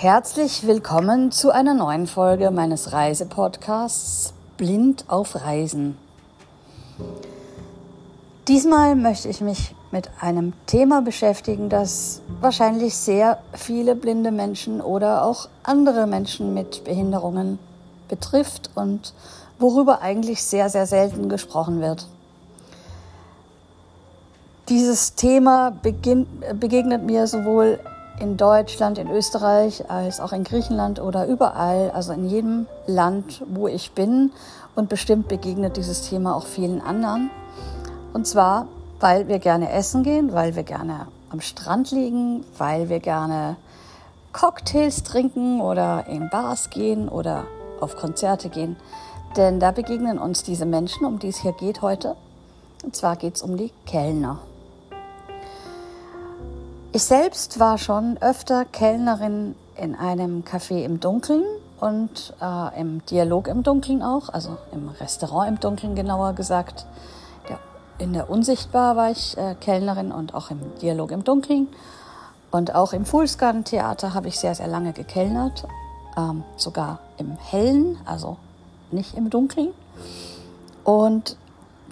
Herzlich willkommen zu einer neuen Folge meines Reisepodcasts Blind auf Reisen. Diesmal möchte ich mich mit einem Thema beschäftigen, das wahrscheinlich sehr viele blinde Menschen oder auch andere Menschen mit Behinderungen betrifft und worüber eigentlich sehr, sehr selten gesprochen wird. Dieses Thema begegnet mir sowohl in Deutschland, in Österreich, als auch in Griechenland oder überall, also in jedem Land, wo ich bin. Und bestimmt begegnet dieses Thema auch vielen anderen. Und zwar, weil wir gerne essen gehen, weil wir gerne am Strand liegen, weil wir gerne Cocktails trinken oder in Bars gehen oder auf Konzerte gehen. Denn da begegnen uns diese Menschen, um die es hier geht heute. Und zwar geht es um die Kellner. Ich selbst war schon öfter Kellnerin in einem Café im Dunkeln und äh, im Dialog im Dunkeln auch, also im Restaurant im Dunkeln genauer gesagt. In der Unsichtbar war ich äh, Kellnerin und auch im Dialog im Dunkeln. Und auch im Fullscan Theater habe ich sehr, sehr lange gekellnert, ähm, sogar im Hellen, also nicht im Dunkeln. Und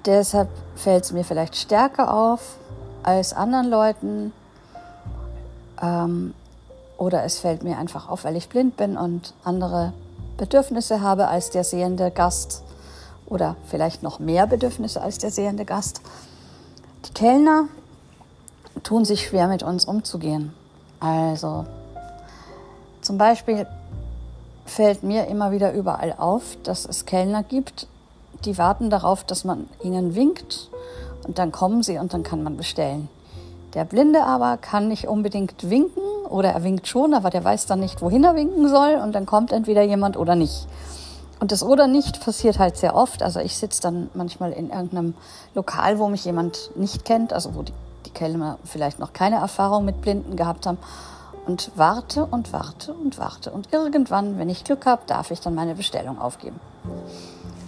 deshalb fällt es mir vielleicht stärker auf als anderen Leuten, ähm, oder es fällt mir einfach auf, weil ich blind bin und andere Bedürfnisse habe als der sehende Gast oder vielleicht noch mehr Bedürfnisse als der sehende Gast. Die Kellner tun sich schwer mit uns umzugehen. Also zum Beispiel fällt mir immer wieder überall auf, dass es Kellner gibt, die warten darauf, dass man ihnen winkt und dann kommen sie und dann kann man bestellen. Der Blinde aber kann nicht unbedingt winken oder er winkt schon, aber der weiß dann nicht, wohin er winken soll und dann kommt entweder jemand oder nicht. Und das oder nicht passiert halt sehr oft. Also ich sitze dann manchmal in irgendeinem Lokal, wo mich jemand nicht kennt, also wo die, die Kellner vielleicht noch keine Erfahrung mit Blinden gehabt haben und warte und warte und warte. Und irgendwann, wenn ich Glück habe, darf ich dann meine Bestellung aufgeben.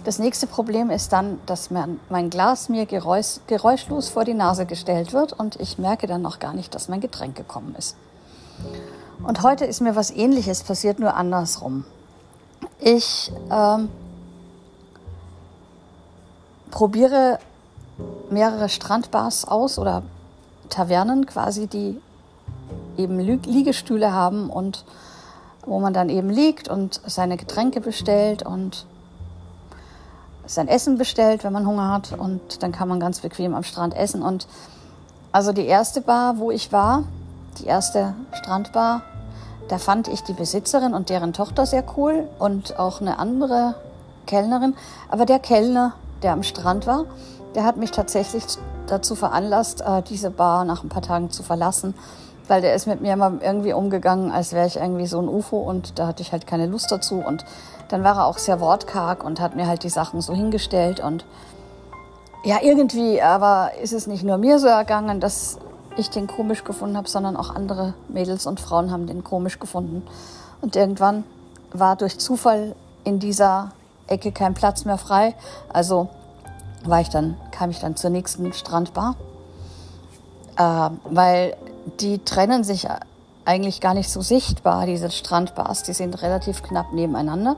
Das nächste Problem ist dann, dass mein Glas mir geräusch, geräuschlos vor die Nase gestellt wird und ich merke dann noch gar nicht, dass mein Getränk gekommen ist. Und heute ist mir was Ähnliches passiert, nur andersrum. Ich ähm, probiere mehrere Strandbars aus oder Tavernen quasi, die eben Liegestühle haben und wo man dann eben liegt und seine Getränke bestellt und sein Essen bestellt, wenn man Hunger hat und dann kann man ganz bequem am Strand essen. Und also die erste Bar, wo ich war, die erste Strandbar, da fand ich die Besitzerin und deren Tochter sehr cool und auch eine andere Kellnerin. Aber der Kellner, der am Strand war, der hat mich tatsächlich dazu veranlasst, äh, diese Bar nach ein paar Tagen zu verlassen, weil der ist mit mir immer irgendwie umgegangen, als wäre ich irgendwie so ein UFO und da hatte ich halt keine Lust dazu und dann war er auch sehr wortkarg und hat mir halt die Sachen so hingestellt und ja, irgendwie aber ist es nicht nur mir so ergangen, dass ich den komisch gefunden habe, sondern auch andere Mädels und Frauen haben den komisch gefunden. Und irgendwann war durch Zufall in dieser Ecke kein Platz mehr frei. Also war ich dann, kam ich dann zur nächsten Strandbar, äh, weil die trennen sich eigentlich gar nicht so sichtbar, diese Strandbars. Die sind relativ knapp nebeneinander.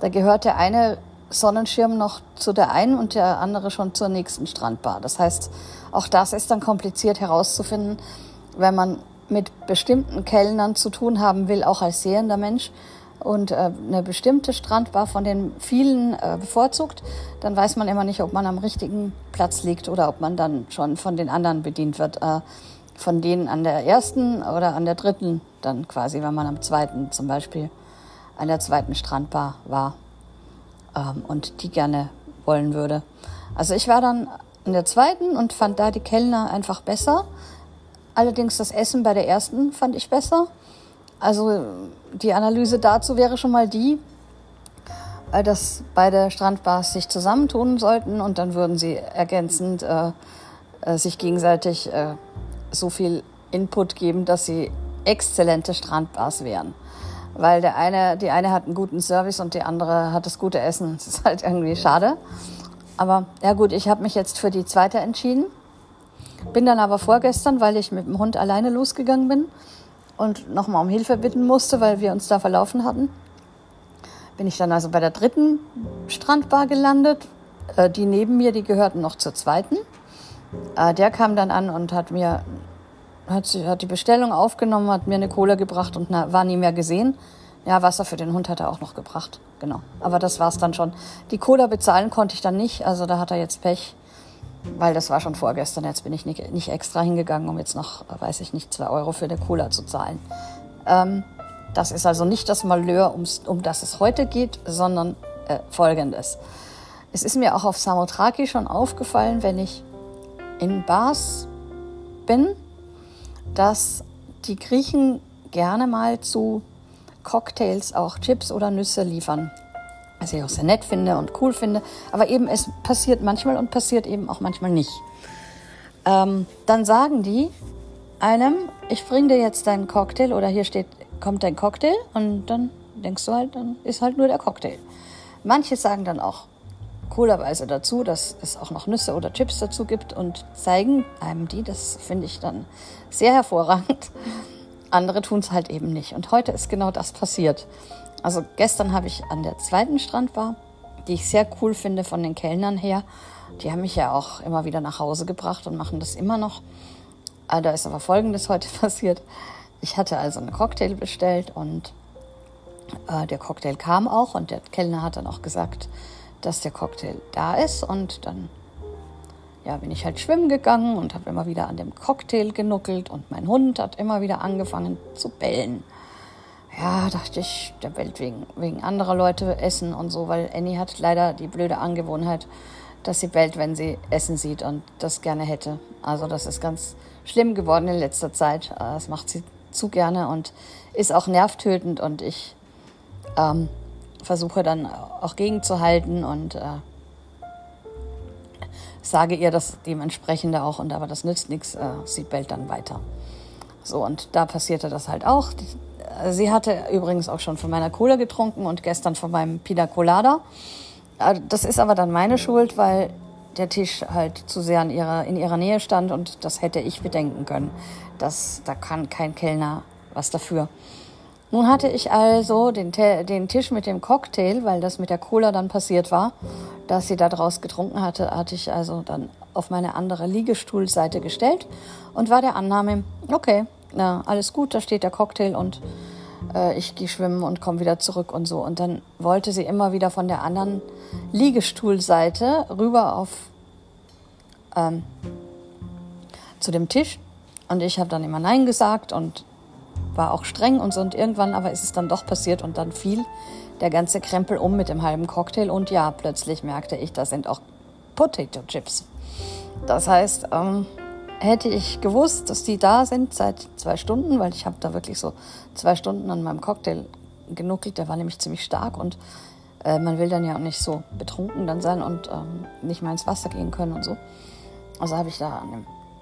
Da gehört der eine Sonnenschirm noch zu der einen und der andere schon zur nächsten Strandbar. Das heißt, auch das ist dann kompliziert herauszufinden, wenn man mit bestimmten Kellnern zu tun haben will, auch als sehender Mensch und äh, eine bestimmte Strandbar von den vielen äh, bevorzugt, dann weiß man immer nicht, ob man am richtigen Platz liegt oder ob man dann schon von den anderen bedient wird. Äh, von denen an der ersten oder an der dritten dann quasi, wenn man am zweiten zum Beispiel an der zweiten Strandbar war ähm, und die gerne wollen würde. Also ich war dann an der zweiten und fand da die Kellner einfach besser. Allerdings das Essen bei der ersten fand ich besser. Also die Analyse dazu wäre schon mal die, äh, dass beide Strandbars sich zusammentun sollten und dann würden sie ergänzend äh, äh, sich gegenseitig äh, so viel Input geben, dass sie exzellente Strandbars wären. Weil der eine, die eine hat einen guten Service und die andere hat das gute Essen. Das ist halt irgendwie schade. Aber ja gut, ich habe mich jetzt für die zweite entschieden. Bin dann aber vorgestern, weil ich mit dem Hund alleine losgegangen bin, und nochmal um Hilfe bitten musste, weil wir uns da verlaufen hatten. Bin ich dann also bei der dritten Strandbar gelandet. Äh, die neben mir, die gehörten noch zur zweiten. Äh, der kam dann an und hat mir hat, hat die Bestellung aufgenommen, hat mir eine Cola gebracht und war nie mehr gesehen. Ja, Wasser für den Hund hat er auch noch gebracht. Genau. Aber das war's dann schon. Die Cola bezahlen konnte ich dann nicht. Also da hat er jetzt Pech. Weil das war schon vorgestern. Jetzt bin ich nicht, nicht extra hingegangen, um jetzt noch, weiß ich nicht, zwei Euro für eine Cola zu zahlen. Ähm, das ist also nicht das Malheur, um das es heute geht, sondern äh, folgendes. Es ist mir auch auf Samothraki schon aufgefallen, wenn ich in Bars bin, dass die Griechen gerne mal zu Cocktails auch Chips oder Nüsse liefern. Was ich auch sehr nett finde und cool finde. Aber eben, es passiert manchmal und passiert eben auch manchmal nicht. Ähm, dann sagen die einem, ich bring dir jetzt deinen Cocktail oder hier steht, kommt dein Cocktail und dann denkst du halt, dann ist halt nur der Cocktail. Manche sagen dann auch coolerweise dazu, dass es auch noch Nüsse oder Chips dazu gibt und zeigen einem die. Das finde ich dann sehr hervorragend. Andere tun es halt eben nicht. Und heute ist genau das passiert. Also gestern habe ich an der zweiten Strandbar, die ich sehr cool finde von den Kellnern her. Die haben mich ja auch immer wieder nach Hause gebracht und machen das immer noch. Ah, da ist aber Folgendes heute passiert. Ich hatte also einen Cocktail bestellt und äh, der Cocktail kam auch und der Kellner hat dann auch gesagt, dass der Cocktail da ist und dann ja, bin ich halt schwimmen gegangen und habe immer wieder an dem Cocktail genuckelt und mein Hund hat immer wieder angefangen zu bellen. Ja, dachte ich, der bellt wegen, wegen anderer Leute essen und so, weil Annie hat leider die blöde Angewohnheit, dass sie bellt, wenn sie Essen sieht und das gerne hätte. Also das ist ganz schlimm geworden in letzter Zeit. Das macht sie zu gerne und ist auch nervtötend und ich ähm, versuche dann auch gegenzuhalten und äh, sage ihr das dementsprechend auch, und aber das nützt nichts, äh, sie bellt dann weiter. So, und da passierte das halt auch. Äh, sie hatte übrigens auch schon von meiner Cola getrunken und gestern von meinem Pina Colada. Äh, das ist aber dann meine Schuld, weil der Tisch halt zu sehr in ihrer, in ihrer Nähe stand und das hätte ich bedenken können. Das, da kann kein Kellner was dafür. Nun hatte ich also den, den Tisch mit dem Cocktail, weil das mit der Cola dann passiert war, dass sie da draus getrunken hatte, hatte ich also dann auf meine andere Liegestuhlseite gestellt und war der Annahme, okay, na, alles gut, da steht der Cocktail und äh, ich gehe schwimmen und komme wieder zurück und so. Und dann wollte sie immer wieder von der anderen Liegestuhlseite rüber auf ähm, zu dem Tisch. Und ich habe dann immer Nein gesagt und war auch streng und so. Und irgendwann aber ist es dann doch passiert und dann fiel der ganze Krempel um mit dem halben Cocktail. Und ja, plötzlich merkte ich, da sind auch Potato Chips. Das heißt, ähm, hätte ich gewusst, dass die da sind seit zwei Stunden, weil ich habe da wirklich so zwei Stunden an meinem Cocktail genuckelt, der war nämlich ziemlich stark und äh, man will dann ja auch nicht so betrunken dann sein und ähm, nicht mal ins Wasser gehen können und so. Also habe ich da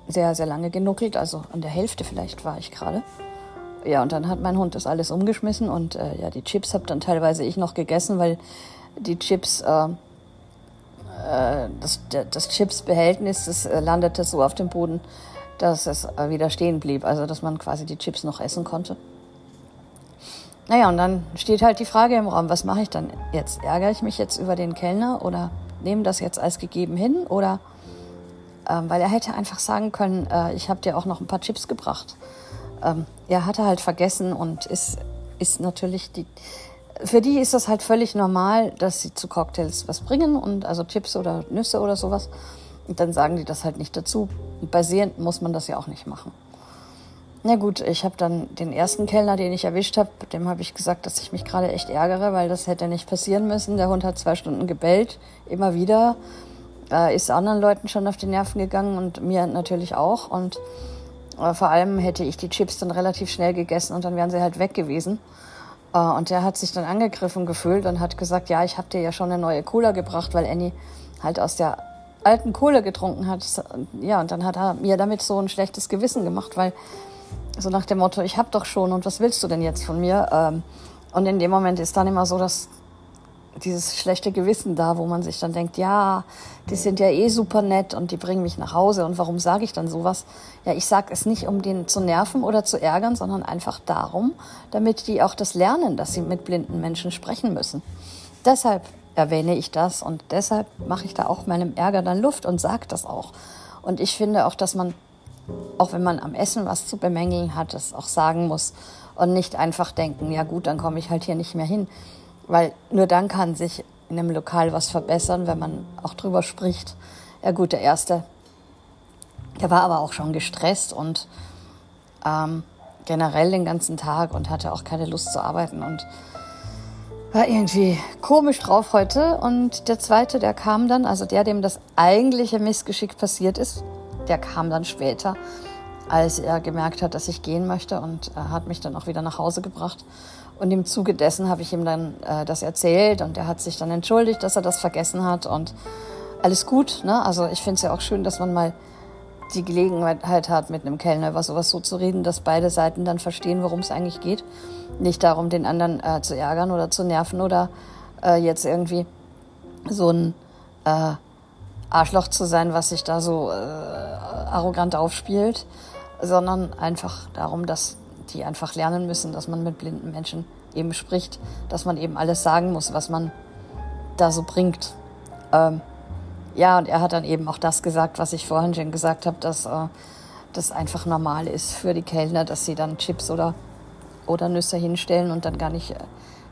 sehr, sehr lange genuckelt, also an der Hälfte vielleicht war ich gerade. Ja, und dann hat mein Hund das alles umgeschmissen und äh, ja, die Chips habe dann teilweise ich noch gegessen, weil die Chips, äh, äh, das, das Chips-Behältnis, das äh, landete so auf dem Boden, dass es äh, wieder stehen blieb, also dass man quasi die Chips noch essen konnte. Naja, und dann steht halt die Frage im Raum, was mache ich dann jetzt? Ärgere ich mich jetzt über den Kellner oder nehme das jetzt als gegeben hin? Oder, ähm, weil er hätte einfach sagen können, äh, ich habe dir auch noch ein paar Chips gebracht ähm, ja, hat er halt vergessen und ist, ist natürlich die, für die ist das halt völlig normal, dass sie zu Cocktails was bringen und also Chips oder Nüsse oder sowas. Und dann sagen die das halt nicht dazu. Und basierend muss man das ja auch nicht machen. Na gut, ich habe dann den ersten Kellner, den ich erwischt habe, dem habe ich gesagt, dass ich mich gerade echt ärgere, weil das hätte nicht passieren müssen. Der Hund hat zwei Stunden gebellt, immer wieder. Äh, ist anderen Leuten schon auf die Nerven gegangen und mir natürlich auch. Und äh, vor allem hätte ich die Chips dann relativ schnell gegessen und dann wären sie halt weg gewesen. Äh, und der hat sich dann angegriffen gefühlt und hat gesagt, ja, ich habe dir ja schon eine neue Cola gebracht, weil Annie halt aus der alten Cola getrunken hat. Ja, und dann hat er mir damit so ein schlechtes Gewissen gemacht, weil so nach dem Motto, ich hab doch schon und was willst du denn jetzt von mir? Ähm, und in dem Moment ist dann immer so, dass dieses schlechte Gewissen da, wo man sich dann denkt, ja, die sind ja eh super nett und die bringen mich nach Hause. Und warum sage ich dann sowas? Ja, ich sage es nicht, um den zu nerven oder zu ärgern, sondern einfach darum, damit die auch das lernen, dass sie mit blinden Menschen sprechen müssen. Deshalb erwähne ich das und deshalb mache ich da auch meinem Ärger dann Luft und sage das auch. Und ich finde auch, dass man, auch wenn man am Essen was zu bemängeln hat, es auch sagen muss und nicht einfach denken, ja gut, dann komme ich halt hier nicht mehr hin. Weil nur dann kann sich in einem Lokal was verbessern, wenn man auch drüber spricht. Ja gut, der erste, der war aber auch schon gestresst und ähm, generell den ganzen Tag und hatte auch keine Lust zu arbeiten und war irgendwie komisch drauf heute. Und der zweite, der kam dann, also der, dem das eigentliche Missgeschick passiert ist, der kam dann später, als er gemerkt hat, dass ich gehen möchte und er hat mich dann auch wieder nach Hause gebracht. Und im Zuge dessen habe ich ihm dann äh, das erzählt und er hat sich dann entschuldigt, dass er das vergessen hat und alles gut. Ne? Also ich finde es ja auch schön, dass man mal die Gelegenheit hat, mit einem Kellner über sowas so zu reden, dass beide Seiten dann verstehen, worum es eigentlich geht. Nicht darum, den anderen äh, zu ärgern oder zu nerven oder äh, jetzt irgendwie so ein äh, Arschloch zu sein, was sich da so äh, arrogant aufspielt, sondern einfach darum, dass die einfach lernen müssen, dass man mit blinden Menschen eben spricht, dass man eben alles sagen muss, was man da so bringt. Ähm, ja, und er hat dann eben auch das gesagt, was ich vorhin schon gesagt habe, dass äh, das einfach normal ist für die Kellner, dass sie dann Chips oder, oder Nüsse hinstellen und dann gar nicht äh,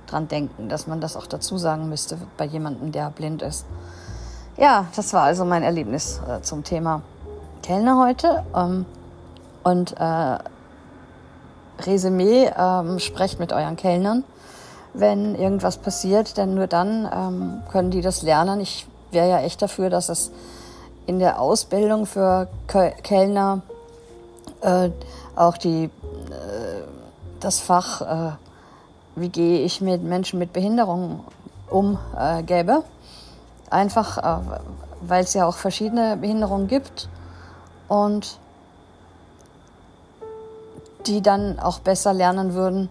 dran denken, dass man das auch dazu sagen müsste bei jemandem, der blind ist. Ja, das war also mein Erlebnis äh, zum Thema Kellner heute. Ähm, und äh, Resümee, ähm, sprecht mit euren Kellnern, wenn irgendwas passiert, denn nur dann ähm, können die das lernen. Ich wäre ja echt dafür, dass es in der Ausbildung für Kellner äh, auch die, äh, das Fach, äh, wie gehe ich mit Menschen mit Behinderungen um, äh, gäbe. Einfach, äh, weil es ja auch verschiedene Behinderungen gibt und die dann auch besser lernen würden,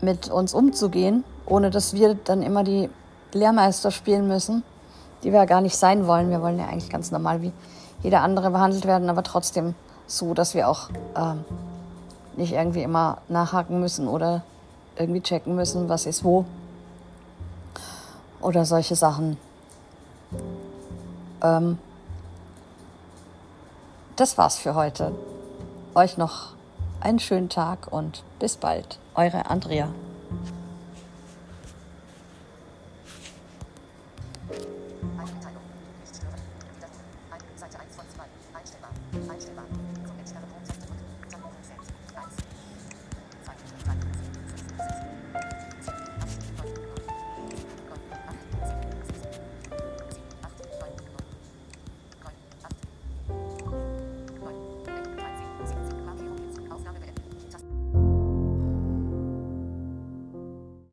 mit uns umzugehen, ohne dass wir dann immer die Lehrmeister spielen müssen, die wir ja gar nicht sein wollen. Wir wollen ja eigentlich ganz normal wie jeder andere behandelt werden, aber trotzdem so, dass wir auch ähm, nicht irgendwie immer nachhaken müssen oder irgendwie checken müssen, was ist wo. Oder solche Sachen. Ähm, das war's für heute. Euch noch einen schönen Tag und bis bald. Eure Andrea. Seite 1 von 2. Einstellbar. Einstellbar.